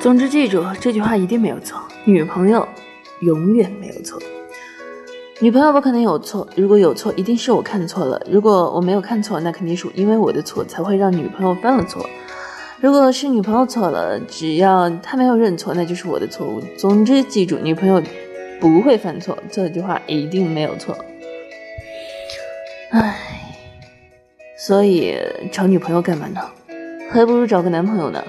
总之记住这句话一定没有错。女朋友永远没有错女朋友不可能有错如果有错一定是我看错了如果我没有看错那肯定是因为我的错才会让女朋友犯了错如果是女朋友错了只要她没有认错那就是我的错误总之记住女朋友不会犯错这句话一定没有错。唉所以找女朋友干嘛呢？还不如找个男朋友呢？